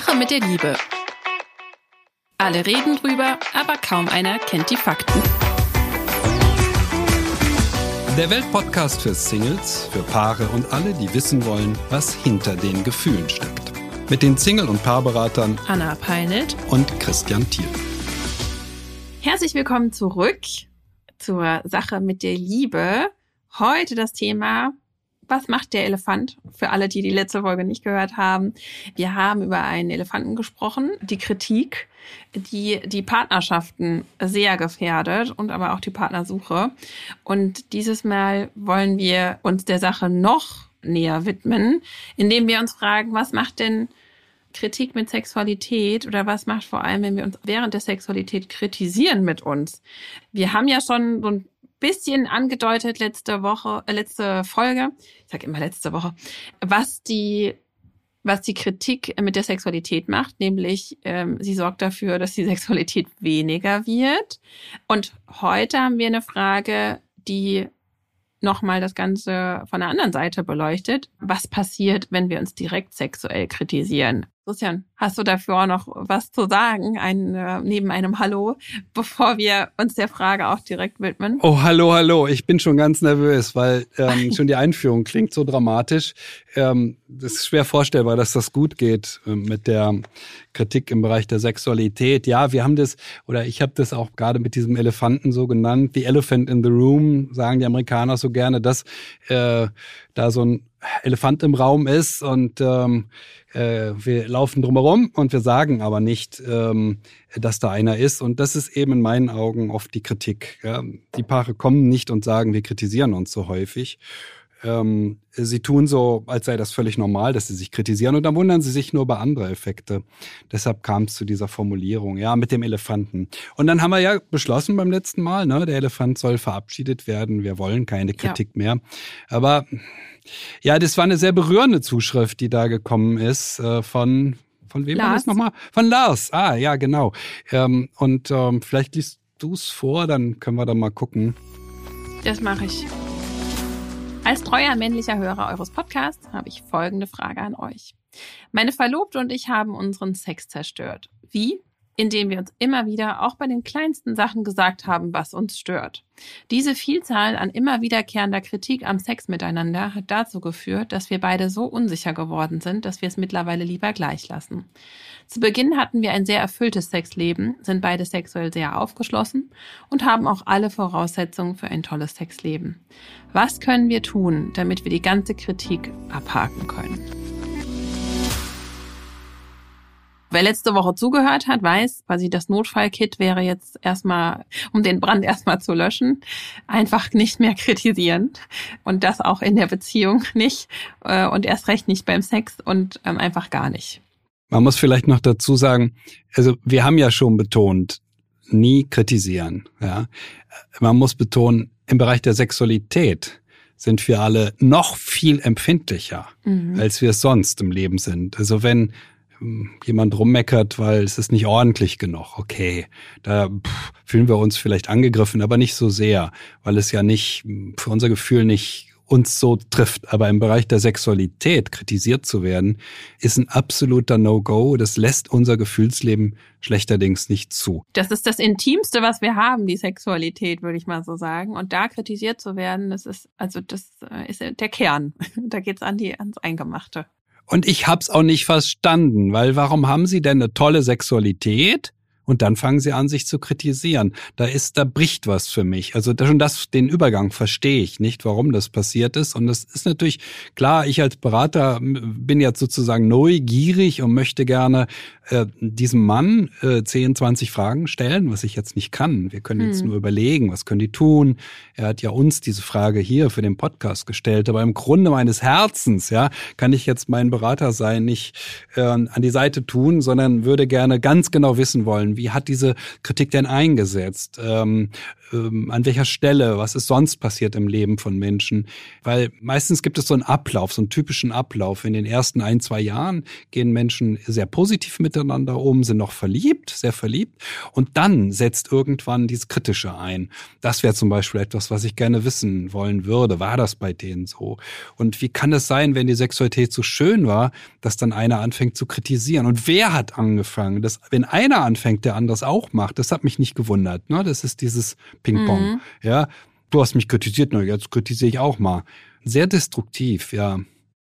Sache mit der Liebe. Alle reden drüber, aber kaum einer kennt die Fakten. Der Weltpodcast für Singles, für Paare und alle, die wissen wollen, was hinter den Gefühlen steckt. Mit den Single- und Paarberatern Anna Peinelt und Christian Thiel. Herzlich willkommen zurück zur Sache mit der Liebe. Heute das Thema was macht der Elefant? Für alle, die die letzte Folge nicht gehört haben. Wir haben über einen Elefanten gesprochen, die Kritik, die die Partnerschaften sehr gefährdet und aber auch die Partnersuche. Und dieses Mal wollen wir uns der Sache noch näher widmen, indem wir uns fragen, was macht denn Kritik mit Sexualität oder was macht vor allem, wenn wir uns während der Sexualität kritisieren mit uns? Wir haben ja schon so ein bisschen angedeutet letzte Woche, äh, letzte Folge, ich sage immer letzte Woche, was die was die Kritik mit der Sexualität macht, nämlich ähm, sie sorgt dafür, dass die Sexualität weniger wird. Und heute haben wir eine Frage, die nochmal das Ganze von der anderen Seite beleuchtet. Was passiert, wenn wir uns direkt sexuell kritisieren? Christian, hast du dafür noch was zu sagen, ein, äh, neben einem Hallo, bevor wir uns der Frage auch direkt widmen? Oh, hallo, hallo. Ich bin schon ganz nervös, weil ähm, schon die Einführung klingt so dramatisch. Ähm, das ist schwer vorstellbar, dass das gut geht äh, mit der Kritik im Bereich der Sexualität. Ja, wir haben das, oder ich habe das auch gerade mit diesem Elefanten so genannt, the elephant in the room, sagen die Amerikaner so gerne, dass äh, da so ein Elefant im Raum ist und ähm, äh, wir laufen drumherum und wir sagen aber nicht, ähm, dass da einer ist. Und das ist eben in meinen Augen oft die Kritik. Ja? Die Paare kommen nicht und sagen, wir kritisieren uns so häufig. Ähm, sie tun so, als sei das völlig normal, dass sie sich kritisieren und dann wundern sie sich nur über andere Effekte. Deshalb kam es zu dieser Formulierung, ja, mit dem Elefanten. Und dann haben wir ja beschlossen beim letzten Mal, ne, der Elefant soll verabschiedet werden. Wir wollen keine Kritik ja. mehr. Aber ja, das war eine sehr berührende Zuschrift, die da gekommen ist äh, von von wem Lars. war das nochmal? Von Lars. Ah, ja, genau. Ähm, und ähm, vielleicht liest du es vor, dann können wir da mal gucken. Das mache ich. Als treuer männlicher Hörer eures Podcasts habe ich folgende Frage an euch. Meine Verlobte und ich haben unseren Sex zerstört. Wie? Indem wir uns immer wieder auch bei den kleinsten Sachen gesagt haben, was uns stört. Diese Vielzahl an immer wiederkehrender Kritik am Sex miteinander hat dazu geführt, dass wir beide so unsicher geworden sind, dass wir es mittlerweile lieber gleich lassen. Zu Beginn hatten wir ein sehr erfülltes Sexleben, sind beide sexuell sehr aufgeschlossen und haben auch alle Voraussetzungen für ein tolles Sexleben. Was können wir tun, damit wir die ganze Kritik abhaken können? Wer letzte Woche zugehört hat, weiß, quasi das Notfallkit wäre jetzt erstmal, um den Brand erstmal zu löschen, einfach nicht mehr kritisieren. Und das auch in der Beziehung nicht äh, und erst recht nicht beim Sex und ähm, einfach gar nicht. Man muss vielleicht noch dazu sagen, also wir haben ja schon betont, nie kritisieren. Ja, man muss betonen, im Bereich der Sexualität sind wir alle noch viel empfindlicher, mhm. als wir es sonst im Leben sind. Also wenn jemand rummeckert, weil es ist nicht ordentlich genug. Okay, da pff, fühlen wir uns vielleicht angegriffen, aber nicht so sehr, weil es ja nicht für unser Gefühl nicht uns so trifft. Aber im Bereich der Sexualität kritisiert zu werden, ist ein absoluter No-Go. Das lässt unser Gefühlsleben schlechterdings nicht zu. Das ist das Intimste, was wir haben, die Sexualität, würde ich mal so sagen. Und da kritisiert zu werden, das ist, also das äh, ist der Kern. Da geht's an die, ans Eingemachte. Und ich hab's auch nicht verstanden, weil warum haben sie denn eine tolle Sexualität? Und dann fangen sie an, sich zu kritisieren. Da ist, da bricht was für mich. Also schon das, den Übergang verstehe ich nicht, warum das passiert ist. Und das ist natürlich klar, ich als Berater bin jetzt sozusagen neugierig und möchte gerne äh, diesem Mann äh, 10, 20 Fragen stellen, was ich jetzt nicht kann. Wir können hm. jetzt nur überlegen, was können die tun. Er hat ja uns diese Frage hier für den Podcast gestellt. Aber im Grunde meines Herzens, ja, kann ich jetzt mein Berater sein, nicht äh, an die Seite tun, sondern würde gerne ganz genau wissen wollen, wie hat diese Kritik denn eingesetzt? Ähm, ähm, an welcher Stelle, was ist sonst passiert im Leben von Menschen. Weil meistens gibt es so einen Ablauf, so einen typischen Ablauf. In den ersten ein, zwei Jahren gehen Menschen sehr positiv miteinander um, sind noch verliebt, sehr verliebt. Und dann setzt irgendwann dieses Kritische ein. Das wäre zum Beispiel etwas, was ich gerne wissen wollen würde. War das bei denen so? Und wie kann es sein, wenn die Sexualität so schön war, dass dann einer anfängt zu kritisieren? Und wer hat angefangen? Das, wenn einer anfängt, der anderes auch macht, das hat mich nicht gewundert. Ne? Das ist dieses Ping-Pong. Mhm. Ja, du hast mich kritisiert, na, jetzt kritisiere ich auch mal. Sehr destruktiv, ja.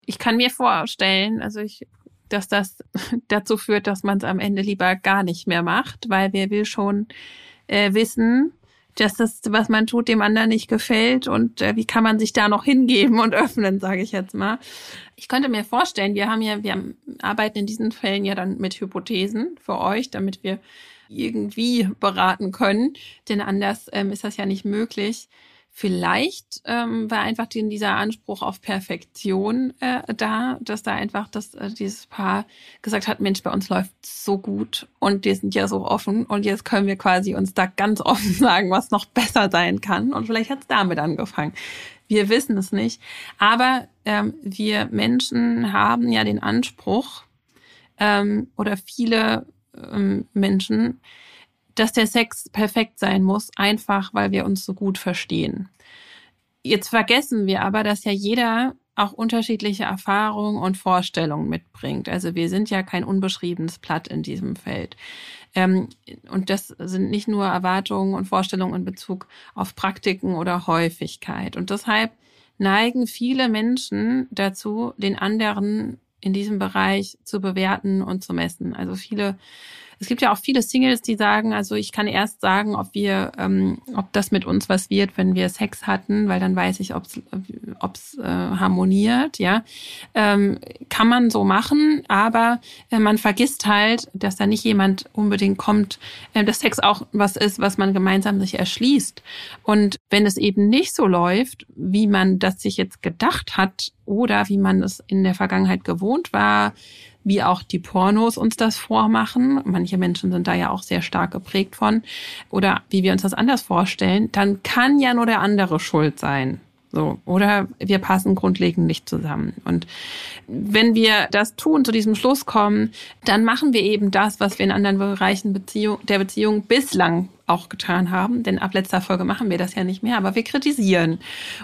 Ich kann mir vorstellen, also ich, dass das dazu führt, dass man es am Ende lieber gar nicht mehr macht, weil wer will schon äh, wissen, dass das, was man tut, dem anderen nicht gefällt und äh, wie kann man sich da noch hingeben und öffnen, sage ich jetzt mal. Ich könnte mir vorstellen, wir haben ja, wir arbeiten in diesen Fällen ja dann mit Hypothesen für euch, damit wir irgendwie beraten können, denn anders ähm, ist das ja nicht möglich. Vielleicht ähm, war einfach dieser Anspruch auf Perfektion äh, da, dass da einfach das, äh, dieses Paar gesagt hat, Mensch, bei uns läuft so gut und wir sind ja so offen und jetzt können wir quasi uns da ganz offen sagen, was noch besser sein kann. Und vielleicht hat es damit angefangen. Wir wissen es nicht. Aber ähm, wir Menschen haben ja den Anspruch, ähm, oder viele ähm, Menschen, dass der Sex perfekt sein muss, einfach weil wir uns so gut verstehen. Jetzt vergessen wir aber, dass ja jeder auch unterschiedliche Erfahrungen und Vorstellungen mitbringt. Also wir sind ja kein unbeschriebenes Blatt in diesem Feld. Ähm, und das sind nicht nur Erwartungen und Vorstellungen in Bezug auf Praktiken oder Häufigkeit. Und deshalb neigen viele Menschen dazu, den anderen in diesem Bereich zu bewerten und zu messen. Also viele es gibt ja auch viele Singles, die sagen, also ich kann erst sagen, ob wir, ähm, ob das mit uns was wird, wenn wir Sex hatten, weil dann weiß ich, ob es äh, harmoniert, ja. Ähm, kann man so machen, aber äh, man vergisst halt, dass da nicht jemand unbedingt kommt, äh, dass Sex auch was ist, was man gemeinsam sich erschließt. Und wenn es eben nicht so läuft, wie man das sich jetzt gedacht hat oder wie man es in der Vergangenheit gewohnt war, wie auch die Pornos uns das vormachen. Manche Menschen sind da ja auch sehr stark geprägt von. Oder wie wir uns das anders vorstellen, dann kann ja nur der andere schuld sein. So. Oder wir passen grundlegend nicht zusammen. Und wenn wir das tun, zu diesem Schluss kommen, dann machen wir eben das, was wir in anderen Bereichen Beziehung, der Beziehung bislang auch getan haben, denn ab letzter Folge machen wir das ja nicht mehr, aber wir kritisieren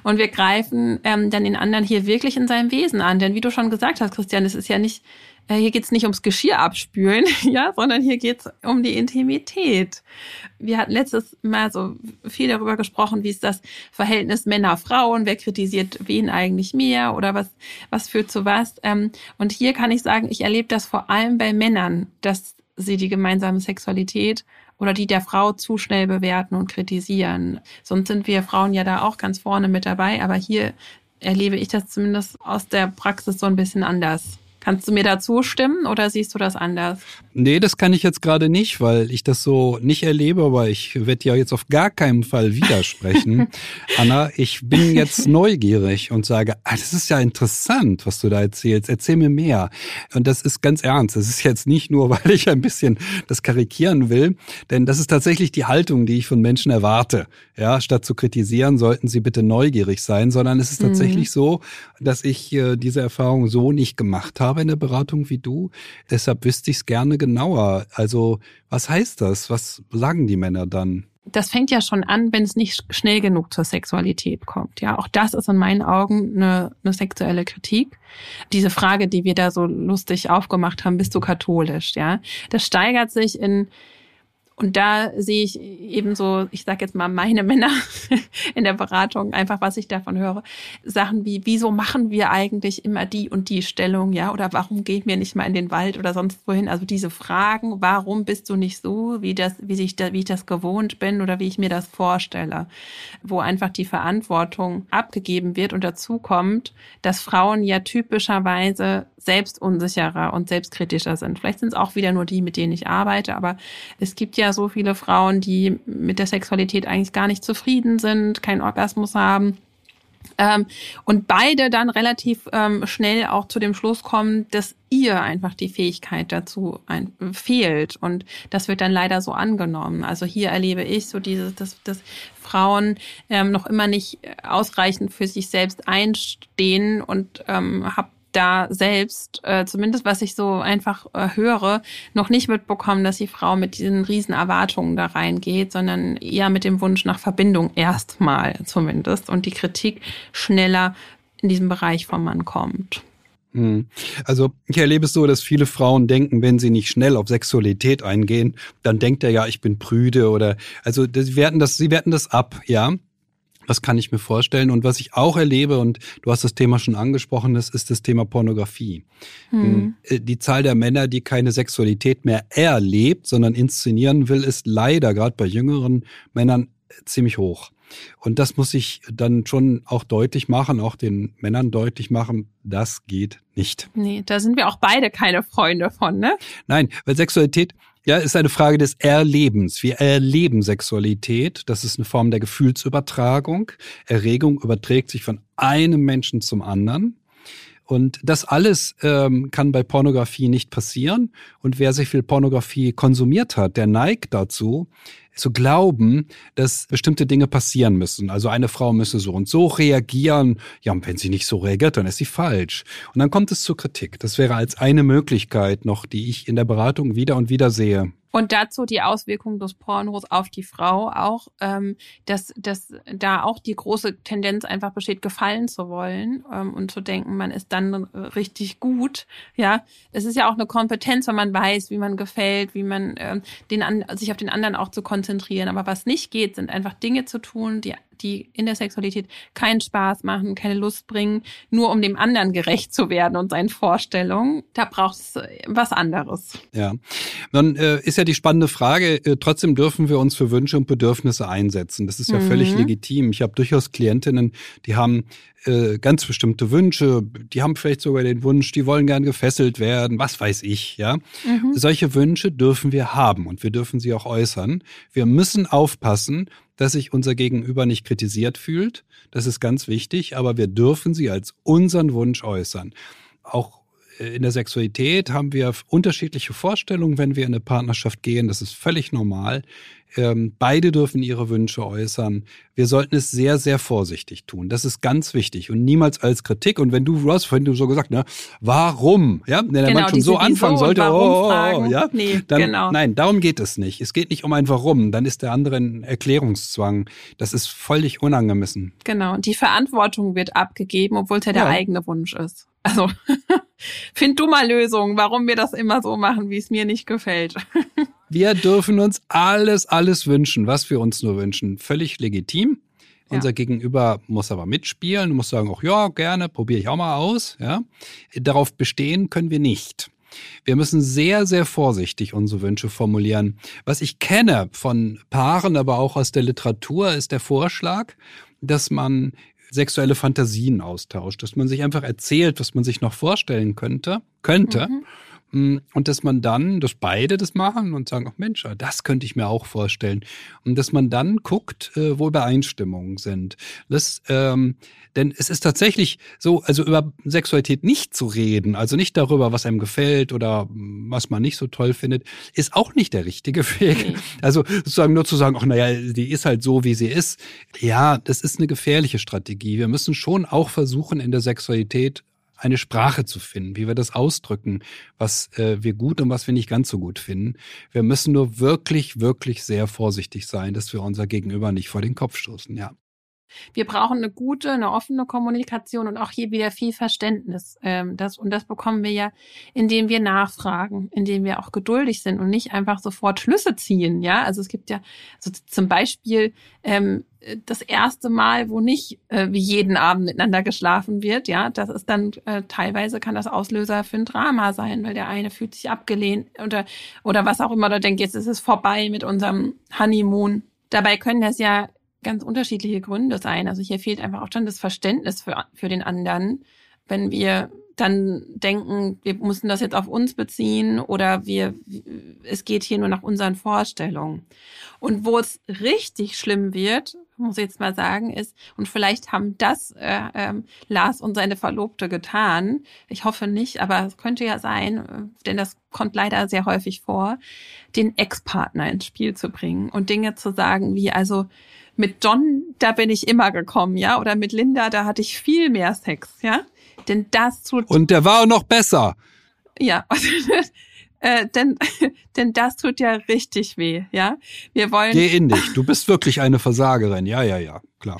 und wir greifen ähm, dann den anderen hier wirklich in seinem Wesen an, denn wie du schon gesagt hast, Christian, es ist ja nicht äh, hier geht es nicht ums Geschirr abspülen, ja, sondern hier geht es um die Intimität. Wir hatten letztes Mal so viel darüber gesprochen, wie ist das Verhältnis Männer-Frauen, wer kritisiert wen eigentlich mehr oder was, was führt zu was. Ähm, und hier kann ich sagen, ich erlebe das vor allem bei Männern, dass sie die gemeinsame Sexualität oder die der Frau zu schnell bewerten und kritisieren. Sonst sind wir Frauen ja da auch ganz vorne mit dabei, aber hier erlebe ich das zumindest aus der Praxis so ein bisschen anders. Kannst du mir da zustimmen oder siehst du das anders? Nee, das kann ich jetzt gerade nicht, weil ich das so nicht erlebe, aber ich werde ja jetzt auf gar keinen Fall widersprechen. Anna, ich bin jetzt neugierig und sage, ah, das ist ja interessant, was du da erzählst. Erzähl mir mehr. Und das ist ganz ernst. Das ist jetzt nicht nur, weil ich ein bisschen das karikieren will, denn das ist tatsächlich die Haltung, die ich von Menschen erwarte. Ja, statt zu kritisieren, sollten sie bitte neugierig sein, sondern es ist tatsächlich mhm. so, dass ich äh, diese Erfahrung so nicht gemacht habe habe in der Beratung wie du. Deshalb wüsste ich es gerne genauer. Also was heißt das? Was sagen die Männer dann? das fängt ja schon an, wenn es nicht schnell genug zur Sexualität kommt. Ja, auch das ist in meinen Augen eine, eine sexuelle Kritik. Diese Frage, die wir da so lustig aufgemacht haben, bist du katholisch? Ja, das steigert sich in und da sehe ich eben so, ich sage jetzt mal meine Männer in der Beratung, einfach was ich davon höre, Sachen wie, wieso machen wir eigentlich immer die und die Stellung, ja, oder warum gehen wir nicht mal in den Wald oder sonst wohin? Also diese Fragen, warum bist du nicht so, wie das, wie ich, wie ich das gewohnt bin oder wie ich mir das vorstelle, wo einfach die Verantwortung abgegeben wird und dazu kommt, dass Frauen ja typischerweise selbstunsicherer und selbstkritischer sind. Vielleicht sind es auch wieder nur die, mit denen ich arbeite, aber es gibt ja so viele Frauen, die mit der Sexualität eigentlich gar nicht zufrieden sind, keinen Orgasmus haben Ähm, und beide dann relativ ähm, schnell auch zu dem Schluss kommen, dass ihr einfach die Fähigkeit dazu ein, fehlt. Und das wird dann leider so angenommen. Also hier erlebe ich so dieses, dass, dass Frauen ähm, noch immer nicht ausreichend für sich selbst einstehen und ähm, habe da selbst, äh, zumindest was ich so einfach äh, höre, noch nicht mitbekommen, dass die Frau mit diesen riesen Erwartungen da reingeht, sondern eher mit dem Wunsch nach Verbindung erstmal zumindest und die Kritik schneller in diesem Bereich vom Mann kommt. Hm. Also ich erlebe es so, dass viele Frauen denken, wenn sie nicht schnell auf Sexualität eingehen, dann denkt er ja, ich bin prüde oder also sie werten das, sie werten das ab, ja. Das kann ich mir vorstellen. Und was ich auch erlebe, und du hast das Thema schon angesprochen, das ist das Thema Pornografie. Hm. Äh, die Zahl der Männer, die keine Sexualität mehr erlebt, sondern inszenieren will, ist leider gerade bei jüngeren Männern ziemlich hoch. Und das muss ich dann schon auch deutlich machen, auch den Männern deutlich machen, das geht nicht. Nee, da sind wir auch beide keine Freunde von, ne? Nein, weil Sexualität ja, ist eine Frage des Erlebens. Wir erleben Sexualität. Das ist eine Form der Gefühlsübertragung. Erregung überträgt sich von einem Menschen zum anderen. Und das alles ähm, kann bei Pornografie nicht passieren. Und wer sich viel Pornografie konsumiert hat, der neigt dazu, zu glauben, dass bestimmte Dinge passieren müssen. Also eine Frau müsse so und so reagieren. Ja, und wenn sie nicht so reagiert, dann ist sie falsch. Und dann kommt es zur Kritik. Das wäre als eine Möglichkeit noch, die ich in der Beratung wieder und wieder sehe. Und dazu die Auswirkungen des Pornos auf die Frau auch, ähm, dass, dass da auch die große Tendenz einfach besteht, gefallen zu wollen ähm, und zu denken, man ist dann richtig gut. Ja, es ist ja auch eine Kompetenz, wenn man weiß, wie man gefällt, wie man ähm, den an, sich auf den anderen auch zu konzentrieren. Aber was nicht geht, sind einfach Dinge zu tun, die die in der Sexualität keinen Spaß machen, keine Lust bringen, nur um dem anderen gerecht zu werden und seinen Vorstellungen. Da braucht es äh, was anderes. Ja, dann äh, ist ja die spannende Frage, äh, trotzdem dürfen wir uns für Wünsche und Bedürfnisse einsetzen. Das ist ja mhm. völlig legitim. Ich habe durchaus Klientinnen, die haben äh, ganz bestimmte Wünsche, die haben vielleicht sogar den Wunsch, die wollen gern gefesselt werden, was weiß ich, ja. Mhm. Solche Wünsche dürfen wir haben und wir dürfen sie auch äußern. Wir müssen aufpassen, dass sich unser Gegenüber nicht kritisiert fühlt. Das ist ganz wichtig, aber wir dürfen sie als unseren Wunsch äußern. Auch äh, in der Sexualität haben wir unterschiedliche Vorstellungen, wenn wir in eine Partnerschaft gehen. Das ist völlig normal. Ähm, beide dürfen ihre Wünsche äußern. Wir sollten es sehr, sehr vorsichtig tun. Das ist ganz wichtig und niemals als Kritik. Und wenn du, du hast vorhin so gesagt, ne, warum? Ja, wenn der genau, Mann schon so anfangen sollte, oh, oh, oh, ja, nee, dann, genau. nein, darum geht es nicht. Es geht nicht um ein Warum. Dann ist der andere ein Erklärungszwang. Das ist völlig unangemessen. Genau. Und die Verantwortung wird abgegeben, obwohl es ja der ja. eigene Wunsch ist. Also, find du mal Lösungen, warum wir das immer so machen, wie es mir nicht gefällt. Wir dürfen uns alles, alles wünschen, was wir uns nur wünschen. Völlig legitim. Ja. Unser Gegenüber muss aber mitspielen, muss sagen, auch ja, gerne, probiere ich auch mal aus. Ja. Darauf bestehen können wir nicht. Wir müssen sehr, sehr vorsichtig unsere Wünsche formulieren. Was ich kenne von Paaren, aber auch aus der Literatur, ist der Vorschlag, dass man sexuelle Fantasien austauscht, dass man sich einfach erzählt, was man sich noch vorstellen könnte, könnte. Mhm. Mm, und dass man dann, dass beide das machen und sagen, ach Mensch, das könnte ich mir auch vorstellen. Und dass man dann guckt, äh, wo Übereinstimmungen sind. Das, ähm, denn es ist tatsächlich so, also über Sexualität nicht zu reden, also nicht darüber, was einem gefällt oder was man nicht so toll findet, ist auch nicht der richtige Weg. Also sozusagen nur zu sagen, ach naja, die ist halt so, wie sie ist. Ja, das ist eine gefährliche Strategie. Wir müssen schon auch versuchen, in der Sexualität eine Sprache zu finden, wie wir das ausdrücken, was äh, wir gut und was wir nicht ganz so gut finden. Wir müssen nur wirklich, wirklich sehr vorsichtig sein, dass wir unser Gegenüber nicht vor den Kopf stoßen, ja. Wir brauchen eine gute, eine offene Kommunikation und auch hier wieder viel Verständnis. Ähm, das, und das bekommen wir ja, indem wir nachfragen, indem wir auch geduldig sind und nicht einfach sofort Schlüsse ziehen. Ja, also es gibt ja also zum Beispiel ähm, das erste Mal, wo nicht äh, wie jeden Abend miteinander geschlafen wird. Ja, das ist dann äh, teilweise kann das Auslöser für ein Drama sein, weil der eine fühlt sich abgelehnt oder oder was auch immer oder denkt, jetzt ist es vorbei mit unserem Honeymoon. Dabei können das ja ganz unterschiedliche Gründe sein. Also hier fehlt einfach auch dann das Verständnis für, für den anderen, wenn wir dann denken, wir müssen das jetzt auf uns beziehen oder wir, es geht hier nur nach unseren Vorstellungen. Und wo es richtig schlimm wird, muss ich jetzt mal sagen, ist, und vielleicht haben das äh, ähm, Lars und seine Verlobte getan. Ich hoffe nicht, aber es könnte ja sein, äh, denn das kommt leider sehr häufig vor, den Ex-Partner ins Spiel zu bringen und Dinge zu sagen, wie also mit John, da bin ich immer gekommen, ja, oder mit Linda, da hatte ich viel mehr Sex, ja. Denn das tut. Und der war auch noch besser. Ja. äh, denn, denn das tut ja richtig weh, ja. Wir wollen. Geh in dich. Du bist wirklich eine Versagerin. Ja, ja, ja, klar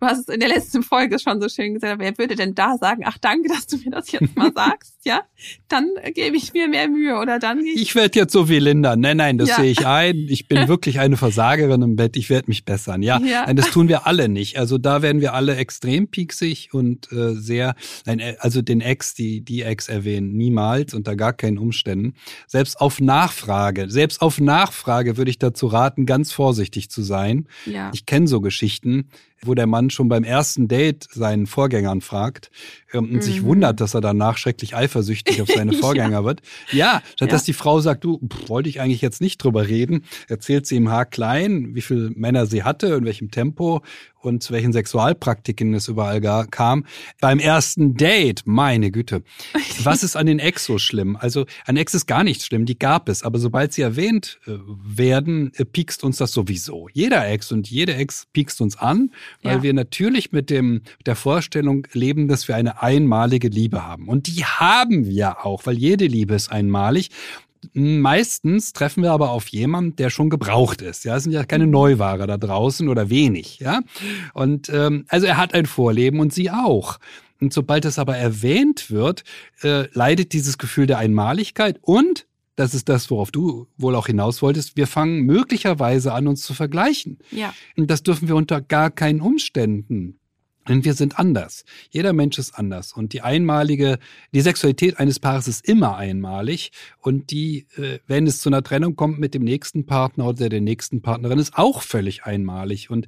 du hast es in der letzten Folge schon so schön gesagt, wer würde denn da sagen, ach danke, dass du mir das jetzt mal sagst, ja? Dann gebe ich mir mehr Mühe oder dann ich. Ich werde jetzt so wie Linda. Nein, nein, das ja. sehe ich ein. Ich bin wirklich eine Versagerin im Bett. Ich werde mich bessern. Ja, ja. Nein, das tun wir alle nicht. Also da werden wir alle extrem pieksig und äh, sehr, nein, äh, also den Ex, die, die Ex erwähnen, niemals unter gar keinen Umständen. Selbst auf Nachfrage, selbst auf Nachfrage würde ich dazu raten, ganz vorsichtig zu sein. Ja. Ich kenne so Geschichten wo der Mann schon beim ersten Date seinen Vorgängern fragt ähm, und mhm. sich wundert, dass er danach schrecklich eifersüchtig auf seine Vorgänger ja. wird. Ja, statt ja. dass die Frau sagt, du, pff, wollte ich eigentlich jetzt nicht drüber reden, erzählt sie ihm haarklein, wie viele Männer sie hatte, in welchem Tempo und zu welchen Sexualpraktiken es überall gar kam. Beim ersten Date, meine Güte. Was ist an den Ex so schlimm? Also an Ex ist gar nichts schlimm, die gab es. Aber sobald sie erwähnt äh, werden, äh, piekst uns das sowieso. Jeder Ex und jede Ex piekst uns an, weil ja. wir natürlich mit dem, der Vorstellung leben, dass wir eine einmalige Liebe haben. Und die haben wir auch, weil jede Liebe ist einmalig. Meistens treffen wir aber auf jemanden, der schon gebraucht ist. Ja, es sind ja keine mhm. Neuware da draußen oder wenig. Ja, und ähm, also er hat ein Vorleben und sie auch. Und sobald es aber erwähnt wird, äh, leidet dieses Gefühl der Einmaligkeit und das ist das, worauf du wohl auch hinaus wolltest. Wir fangen möglicherweise an, uns zu vergleichen. Ja. Und das dürfen wir unter gar keinen Umständen denn wir sind anders. Jeder Mensch ist anders. Und die einmalige, die Sexualität eines Paares ist immer einmalig. Und die, äh, wenn es zu einer Trennung kommt mit dem nächsten Partner oder der nächsten Partnerin, ist auch völlig einmalig. Und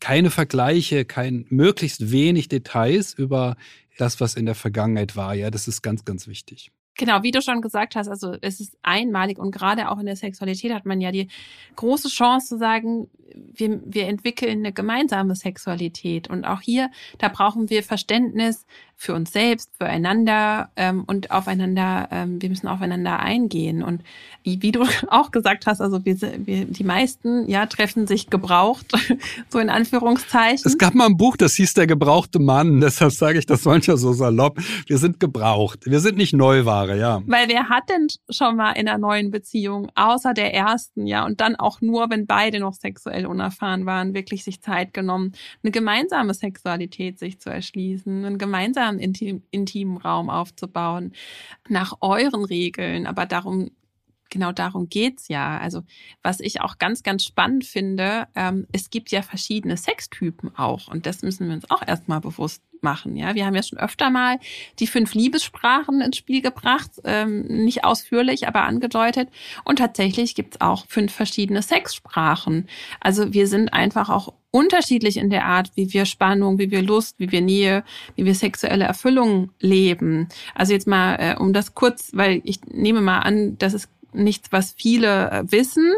keine Vergleiche, kein möglichst wenig Details über das, was in der Vergangenheit war. Ja, das ist ganz, ganz wichtig. Genau, wie du schon gesagt hast, also es ist einmalig und gerade auch in der Sexualität hat man ja die große Chance zu sagen, wir, wir entwickeln eine gemeinsame Sexualität. Und auch hier, da brauchen wir Verständnis für uns selbst, füreinander ähm, und aufeinander, ähm, wir müssen aufeinander eingehen. Und wie, wie du auch gesagt hast, also wir, wir, die meisten ja treffen sich gebraucht, so in Anführungszeichen. Es gab mal ein Buch, das hieß Der gebrauchte Mann, deshalb sage ich das manchmal so salopp. Wir sind gebraucht. Wir sind nicht Neuware, ja. Weil wer hat denn schon mal in einer neuen Beziehung, außer der ersten, ja, und dann auch nur, wenn beide noch sexuell unerfahren waren, wirklich sich Zeit genommen, eine gemeinsame Sexualität sich zu erschließen, einen gemeinsamen intim, intimen Raum aufzubauen, nach euren Regeln. Aber darum genau darum geht's ja. Also was ich auch ganz, ganz spannend finde, ähm, es gibt ja verschiedene Sextypen auch und das müssen wir uns auch erstmal bewusst machen. Ja, wir haben ja schon öfter mal die fünf Liebessprachen ins Spiel gebracht, ähm, nicht ausführlich, aber angedeutet. Und tatsächlich gibt's auch fünf verschiedene Sexsprachen. Also wir sind einfach auch unterschiedlich in der Art, wie wir Spannung, wie wir Lust, wie wir Nähe, wie wir sexuelle Erfüllung leben. Also jetzt mal, äh, um das kurz, weil ich nehme mal an, dass es nichts, was viele äh, wissen.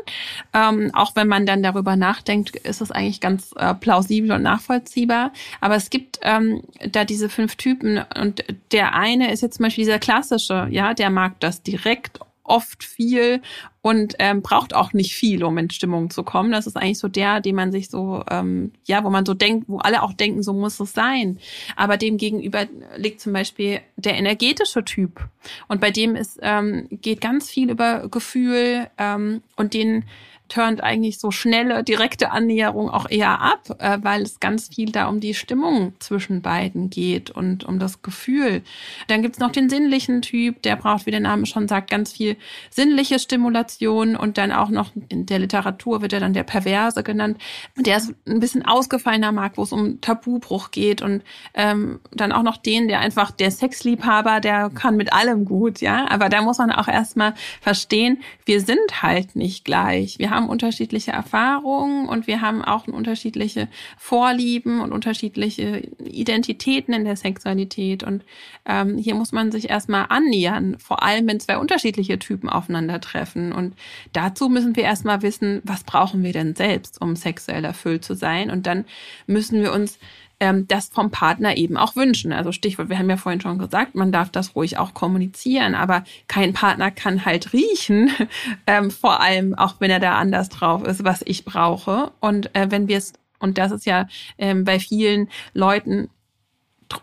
Ähm, auch wenn man dann darüber nachdenkt, ist es eigentlich ganz äh, plausibel und nachvollziehbar. Aber es gibt ähm, da diese fünf Typen und der eine ist jetzt zum Beispiel dieser klassische, ja, der mag das direkt oft viel und ähm, braucht auch nicht viel, um in Stimmung zu kommen. Das ist eigentlich so der, den man sich so, ähm, ja, wo man so denkt, wo alle auch denken, so muss es sein. Aber dem gegenüber liegt zum Beispiel der energetische Typ. Und bei dem ist, ähm, geht ganz viel über Gefühl ähm, und den turnt eigentlich so schnelle, direkte Annäherung auch eher ab, äh, weil es ganz viel da um die Stimmung zwischen beiden geht und um das Gefühl. Dann gibt's noch den sinnlichen Typ, der braucht, wie der Name schon sagt, ganz viel sinnliche Stimulation und dann auch noch in der Literatur wird er dann der Perverse genannt. Der ist ein bisschen ausgefallener Markt, wo es um Tabubruch geht und ähm, dann auch noch den, der einfach der Sexliebhaber, der kann mit allem gut, ja. Aber da muss man auch erstmal verstehen, wir sind halt nicht gleich. Wir haben unterschiedliche Erfahrungen und wir haben auch unterschiedliche Vorlieben und unterschiedliche Identitäten in der Sexualität. Und ähm, hier muss man sich erstmal annähern, vor allem wenn zwei unterschiedliche Typen aufeinandertreffen. Und dazu müssen wir erstmal wissen, was brauchen wir denn selbst, um sexuell erfüllt zu sein. Und dann müssen wir uns ähm, das vom Partner eben auch wünschen. Also Stichwort, wir haben ja vorhin schon gesagt, man darf das ruhig auch kommunizieren, aber kein Partner kann halt riechen, ähm, vor allem auch wenn er da anders drauf ist, was ich brauche. Und äh, wenn wir es, und das ist ja ähm, bei vielen Leuten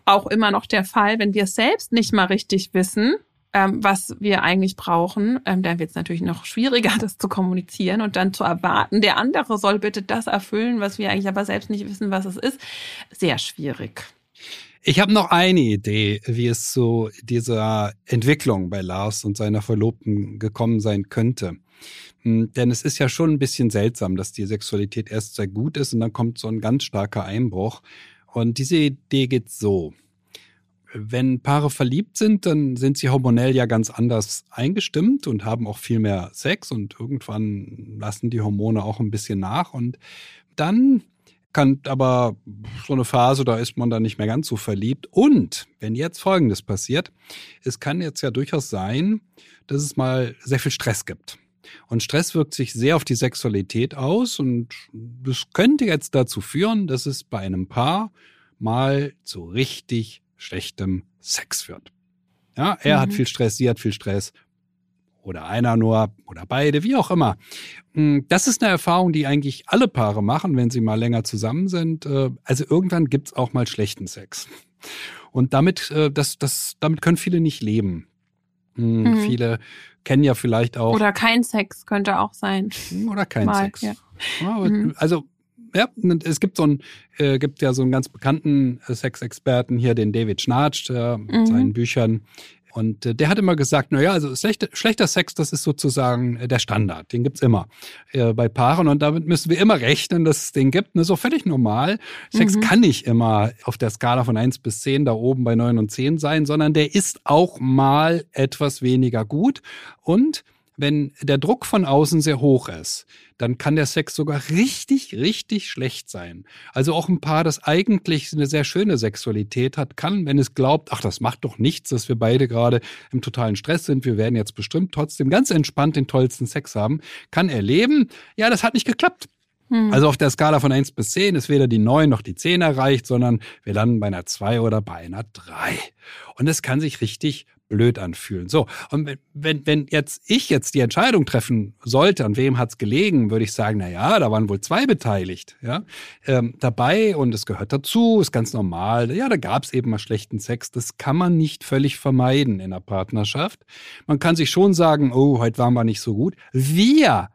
auch immer noch der Fall, wenn wir es selbst nicht mal richtig wissen, ähm, was wir eigentlich brauchen, ähm, dann wird es natürlich noch schwieriger, das zu kommunizieren und dann zu erwarten, der andere soll bitte das erfüllen, was wir eigentlich aber selbst nicht wissen, was es ist. Sehr schwierig. Ich habe noch eine Idee, wie es zu dieser Entwicklung bei Lars und seiner Verlobten gekommen sein könnte. Hm, denn es ist ja schon ein bisschen seltsam, dass die Sexualität erst sehr gut ist und dann kommt so ein ganz starker Einbruch. Und diese Idee geht so wenn Paare verliebt sind, dann sind sie hormonell ja ganz anders eingestimmt und haben auch viel mehr Sex und irgendwann lassen die Hormone auch ein bisschen nach und dann kann aber so eine Phase, da ist man dann nicht mehr ganz so verliebt. Und wenn jetzt Folgendes passiert, es kann jetzt ja durchaus sein, dass es mal sehr viel Stress gibt. Und Stress wirkt sich sehr auf die Sexualität aus und das könnte jetzt dazu führen, dass es bei einem Paar mal zu richtig schlechtem Sex führt. Ja, er mhm. hat viel Stress, sie hat viel Stress. Oder einer nur oder beide, wie auch immer. Hm, das ist eine Erfahrung, die eigentlich alle Paare machen, wenn sie mal länger zusammen sind. Äh, also irgendwann gibt's auch mal schlechten Sex. Und damit, äh, das, das, damit können viele nicht leben. Hm, mhm. Viele kennen ja vielleicht auch. Oder kein Sex könnte auch sein. Hm, oder kein mal, Sex. Ja. Ja, mhm. Also ja, es gibt so ein, äh, gibt ja so einen ganz bekannten äh, Sexexperten hier, den David Schnarch, mhm. mit seinen Büchern. Und äh, der hat immer gesagt, naja, also schlechter, schlechter Sex, das ist sozusagen äh, der Standard. Den gibt's immer äh, bei Paaren. Und damit müssen wir immer rechnen, dass es den gibt. Ne, so völlig normal. Sex mhm. kann nicht immer auf der Skala von eins bis zehn da oben bei neun und zehn sein, sondern der ist auch mal etwas weniger gut. Und wenn der Druck von außen sehr hoch ist, dann kann der Sex sogar richtig, richtig schlecht sein. Also auch ein Paar, das eigentlich eine sehr schöne Sexualität hat, kann, wenn es glaubt, ach, das macht doch nichts, dass wir beide gerade im totalen Stress sind, wir werden jetzt bestimmt trotzdem ganz entspannt den tollsten Sex haben, kann erleben, ja, das hat nicht geklappt. Hm. Also auf der Skala von 1 bis 10 ist weder die 9 noch die 10 erreicht, sondern wir landen bei einer 2 oder bei einer 3. Und es kann sich richtig blöd anfühlen. So, und wenn, wenn jetzt ich jetzt die Entscheidung treffen sollte, an wem hat's gelegen, würde ich sagen, na ja, da waren wohl zwei beteiligt, ja, ähm, dabei und es gehört dazu, ist ganz normal. Ja, da gab's eben mal schlechten Sex. Das kann man nicht völlig vermeiden in der Partnerschaft. Man kann sich schon sagen, oh, heute waren wir nicht so gut. Wir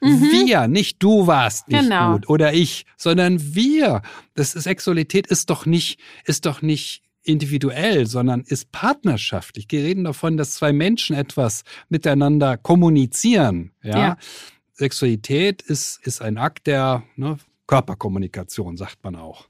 Mhm. Wir, nicht du warst nicht genau. gut oder ich, sondern wir. Das Sexualität ist doch nicht, ist doch nicht individuell, sondern ist partnerschaftlich. Wir reden davon, dass zwei Menschen etwas miteinander kommunizieren. Ja? ja. Sexualität ist, ist ein Akt der ne, Körperkommunikation, sagt man auch.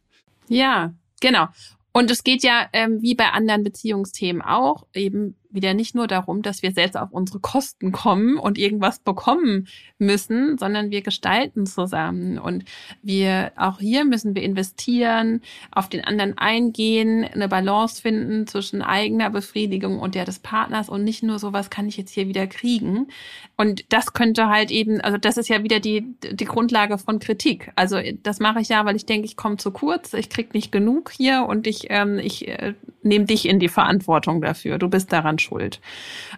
Ja, genau. Und es geht ja ähm, wie bei anderen Beziehungsthemen auch eben wieder nicht nur darum, dass wir selbst auf unsere Kosten kommen und irgendwas bekommen müssen, sondern wir gestalten zusammen. Und wir, auch hier müssen wir investieren, auf den anderen eingehen, eine Balance finden zwischen eigener Befriedigung und der des Partners und nicht nur so, was kann ich jetzt hier wieder kriegen. Und das könnte halt eben, also das ist ja wieder die, die Grundlage von Kritik. Also das mache ich ja, weil ich denke, ich komme zu kurz, ich krieg nicht genug hier und ich, ähm, ich äh, nehme dich in die Verantwortung dafür. Du bist daran schuld.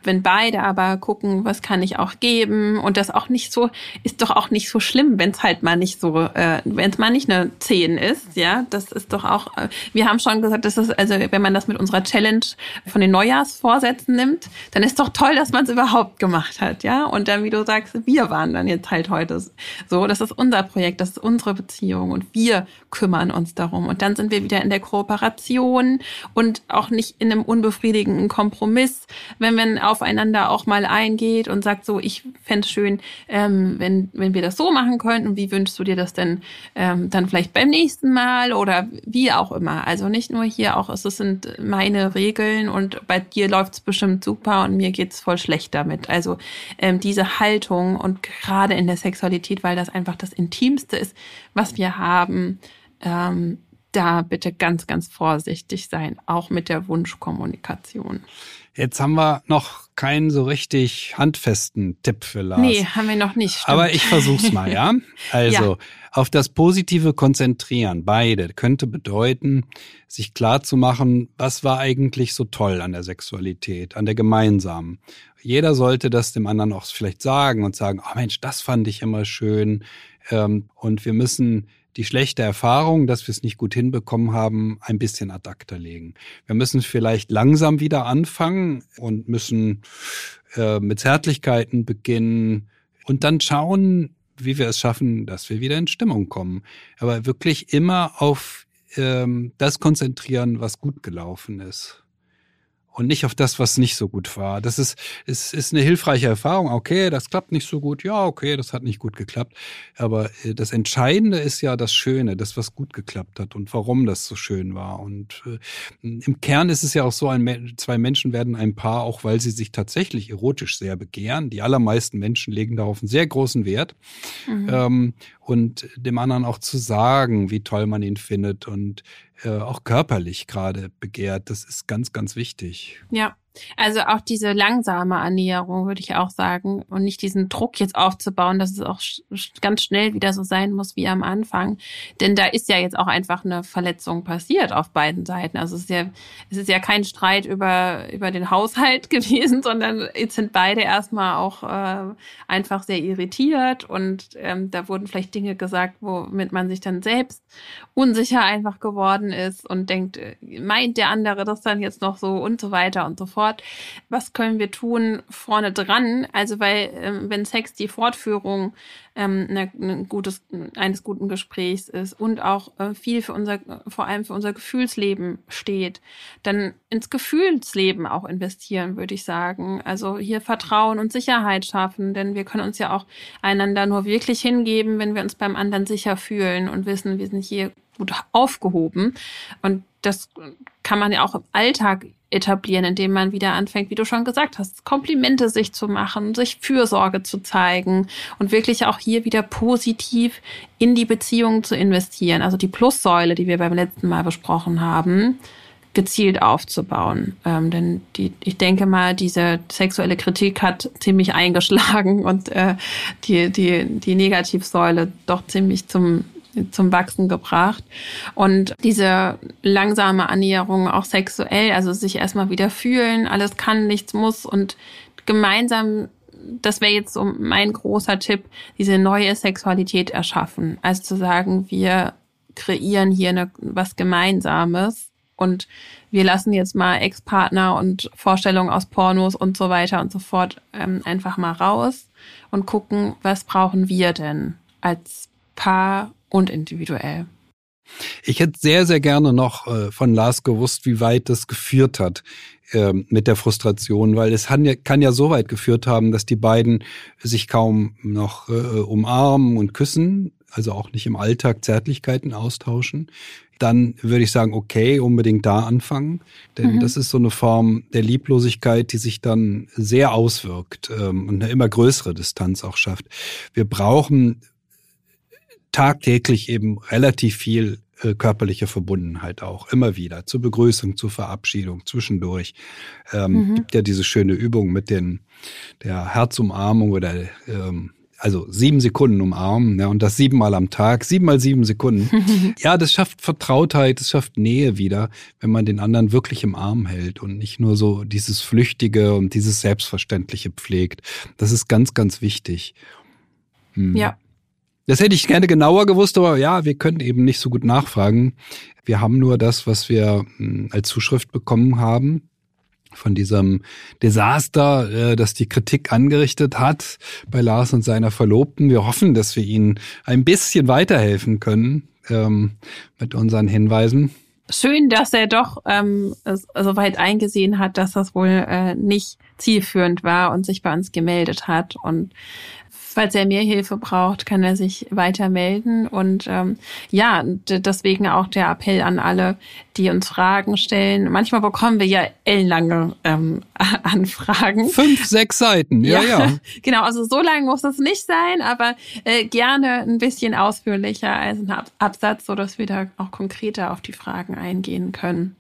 Wenn beide aber gucken, was kann ich auch geben und das auch nicht so, ist doch auch nicht so schlimm, wenn es halt mal nicht so, äh, wenn es mal nicht eine 10 ist, ja, das ist doch auch, äh, wir haben schon gesagt, das ist, also wenn man das mit unserer Challenge von den Neujahrsvorsätzen nimmt, dann ist doch toll, dass man es überhaupt gemacht hat, ja, und dann, wie du sagst, wir waren dann jetzt halt heute so, das ist unser Projekt, das ist unsere Beziehung und wir kümmern uns darum. Und dann sind wir wieder in der Kooperation und auch nicht in einem unbefriedigenden Kompromiss, ist, wenn man aufeinander auch mal eingeht und sagt so, ich fände es schön, ähm, wenn, wenn wir das so machen könnten wie wünschst du dir das denn ähm, dann vielleicht beim nächsten Mal oder wie auch immer. Also nicht nur hier auch, es sind meine Regeln und bei dir läuft es bestimmt super und mir geht's voll schlecht damit. Also ähm, diese Haltung und gerade in der Sexualität, weil das einfach das Intimste ist, was wir haben, ähm, da bitte ganz, ganz vorsichtig sein, auch mit der Wunschkommunikation. Jetzt haben wir noch keinen so richtig handfesten Tipp für Lars. Nee, haben wir noch nicht. Stimmt. Aber ich versuch's mal, ja? Also, ja. auf das Positive konzentrieren, beide, könnte bedeuten, sich klar zu machen, was war eigentlich so toll an der Sexualität, an der gemeinsamen. Jeder sollte das dem anderen auch vielleicht sagen und sagen, oh Mensch, das fand ich immer schön. Ähm, und wir müssen die schlechte Erfahrung, dass wir es nicht gut hinbekommen haben, ein bisschen ad acta legen. Wir müssen vielleicht langsam wieder anfangen und müssen äh, mit Zärtlichkeiten beginnen und dann schauen, wie wir es schaffen, dass wir wieder in Stimmung kommen. Aber wirklich immer auf ähm, das konzentrieren, was gut gelaufen ist und nicht auf das, was nicht so gut war. Das ist, ist, ist eine hilfreiche Erfahrung. Okay, das klappt nicht so gut. Ja, okay, das hat nicht gut geklappt. Aber äh, das Entscheidende ist ja das Schöne, das, was gut geklappt hat und warum das so schön war. Und äh, im Kern ist es ja auch so, ein, zwei Menschen werden ein Paar, auch weil sie sich tatsächlich erotisch sehr begehren. Die allermeisten Menschen legen darauf einen sehr großen Wert. Mhm. Ähm, und dem anderen auch zu sagen, wie toll man ihn findet und äh, auch körperlich gerade begehrt. Das ist ganz, ganz wichtig. Ja. Also auch diese langsame Annäherung, würde ich auch sagen, und nicht diesen Druck jetzt aufzubauen, dass es auch ganz schnell wieder so sein muss wie am Anfang. Denn da ist ja jetzt auch einfach eine Verletzung passiert auf beiden Seiten. Also es ist ja, es ist ja kein Streit über, über den Haushalt gewesen, sondern jetzt sind beide erstmal auch äh, einfach sehr irritiert und ähm, da wurden vielleicht Dinge gesagt, womit man sich dann selbst unsicher einfach geworden ist und denkt, äh, meint der andere das dann jetzt noch so und so weiter und so fort fort. Was können wir tun vorne dran? Also, weil, ähm, wenn Sex die Fortführung ähm, ne, ne gutes, eines guten Gesprächs ist und auch äh, viel für unser, vor allem für unser Gefühlsleben steht, dann ins Gefühlsleben auch investieren, würde ich sagen. Also hier Vertrauen und Sicherheit schaffen, denn wir können uns ja auch einander nur wirklich hingeben, wenn wir uns beim anderen sicher fühlen und wissen, wir sind hier gut aufgehoben. Und das kann man ja auch im Alltag etablieren, indem man wieder anfängt, wie du schon gesagt hast, Komplimente sich zu machen, sich Fürsorge zu zeigen und wirklich auch hier wieder positiv in die Beziehung zu investieren. Also die Plussäule, die wir beim letzten Mal besprochen haben, gezielt aufzubauen. Ähm, denn die, ich denke mal, diese sexuelle Kritik hat ziemlich eingeschlagen und äh, die, die, die Negativsäule doch ziemlich zum zum Wachsen gebracht. Und diese langsame Annäherung auch sexuell, also sich erstmal wieder fühlen, alles kann, nichts muss und gemeinsam das wäre jetzt so mein großer Tipp, diese neue Sexualität erschaffen. Also zu sagen, wir kreieren hier eine, was Gemeinsames und wir lassen jetzt mal Ex-Partner und Vorstellungen aus Pornos und so weiter und so fort ähm, einfach mal raus und gucken, was brauchen wir denn als Paar und individuell. Ich hätte sehr, sehr gerne noch äh, von Lars gewusst, wie weit das geführt hat äh, mit der Frustration, weil es kann ja, kann ja so weit geführt haben, dass die beiden sich kaum noch äh, umarmen und küssen, also auch nicht im Alltag Zärtlichkeiten austauschen. Dann würde ich sagen, okay, unbedingt da anfangen, denn mhm. das ist so eine Form der Lieblosigkeit, die sich dann sehr auswirkt ähm, und eine immer größere Distanz auch schafft. Wir brauchen tagtäglich eben relativ viel äh, körperliche Verbundenheit auch, immer wieder, zur Begrüßung, zur Verabschiedung, zwischendurch. Ähm, mhm. Gibt ja diese schöne Übung mit den, der Herzumarmung oder ähm, also sieben Sekunden umarmen, ja, und das siebenmal am Tag, siebenmal sieben Sekunden. ja, das schafft Vertrautheit, das schafft Nähe wieder, wenn man den anderen wirklich im Arm hält und nicht nur so dieses Flüchtige und dieses Selbstverständliche pflegt. Das ist ganz, ganz wichtig. Hm. Ja, das hätte ich gerne genauer gewusst, aber ja, wir können eben nicht so gut nachfragen. Wir haben nur das, was wir hm, als Zuschrift bekommen haben von diesem Desaster, äh, das die Kritik angerichtet hat bei Lars und seiner Verlobten. Wir hoffen, dass wir ihnen ein bisschen weiterhelfen können ähm, mit unseren Hinweisen. schön, dass er doch ähm, so weit eingesehen hat, dass das wohl äh, nicht zielführend war und sich bei uns gemeldet hat. Und falls er mehr Hilfe braucht, kann er sich weiter melden. Und ähm, ja, deswegen auch der Appell an alle, die uns Fragen stellen. Manchmal bekommen wir ja ellenlange ähm, Anfragen. Fünf, sechs Seiten, ja, ja. ja. genau, also so lang muss es nicht sein, aber äh, gerne ein bisschen ausführlicher als ein Absatz, so dass wir da auch konkreter auf die Fragen eingehen können.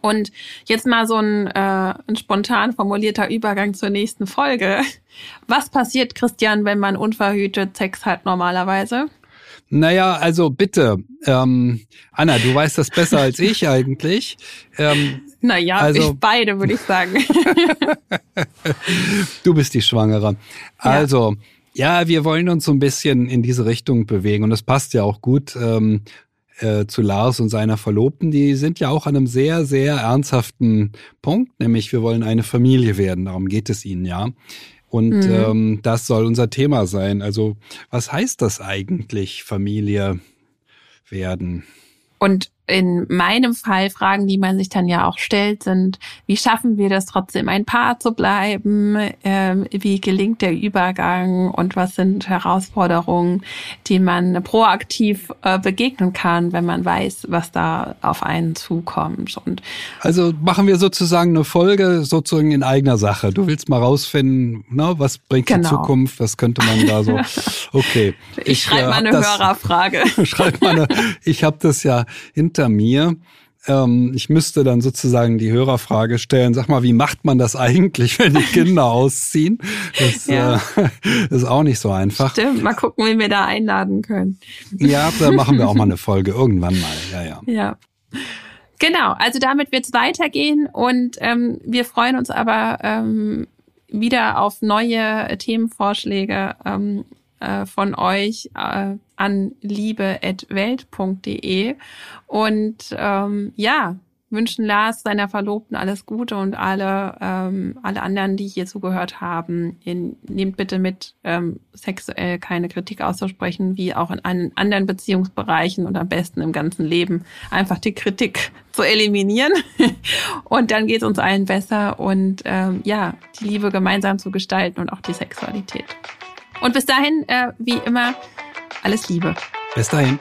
Und jetzt mal so ein, äh, ein spontan formulierter Übergang zur nächsten Folge. Was passiert, Christian, wenn man unverhütet Sex hat normalerweise? Naja, also bitte, ähm, Anna, du weißt das besser als ich eigentlich. Ähm, naja, also, ich beide, würde ich sagen. du bist die Schwangere. Also, ja. ja. wir wollen uns so ein bisschen in diese Richtung bewegen und das passt ja auch gut. Ähm, äh, zu Lars und seiner Verlobten, die sind ja auch an einem sehr, sehr ernsthaften Punkt, nämlich wir wollen eine Familie werden. Darum geht es ihnen ja. Und mhm. ähm, das soll unser Thema sein. Also was heißt das eigentlich, Familie werden? Und in meinem Fall Fragen, die man sich dann ja auch stellt, sind, wie schaffen wir das trotzdem ein Paar zu bleiben? Ähm, wie gelingt der Übergang? Und was sind Herausforderungen, die man proaktiv äh, begegnen kann, wenn man weiß, was da auf einen zukommt? Und also machen wir sozusagen eine Folge sozusagen in eigener Sache. Du willst mal rausfinden, ne, was bringt genau. die Zukunft? Was könnte man da so? Okay. Ich, ich schreibe äh, mal eine das, Hörerfrage. schreib mal eine, ich habe das ja hinter hinter mir. Ähm, ich müsste dann sozusagen die Hörerfrage stellen, sag mal, wie macht man das eigentlich, wenn die Kinder ausziehen? Das ja. äh, ist auch nicht so einfach. Stimmt, mal gucken, wie wir da einladen können. Ja, da machen wir auch mal eine Folge, irgendwann mal. Ja, ja. Ja. Genau, also damit wird es weitergehen und ähm, wir freuen uns aber ähm, wieder auf neue Themenvorschläge ähm, äh, von euch äh, an liebe.welt.de und ähm, ja, wünschen Lars seiner Verlobten alles Gute und alle, ähm, alle anderen, die hier zugehört haben. Ihr nehmt bitte mit, ähm, sexuell keine Kritik auszusprechen, wie auch in anderen Beziehungsbereichen und am besten im ganzen Leben einfach die Kritik zu eliminieren. und dann geht es uns allen besser und ähm, ja, die Liebe gemeinsam zu gestalten und auch die Sexualität. Und bis dahin, äh, wie immer, alles Liebe. Bis dahin.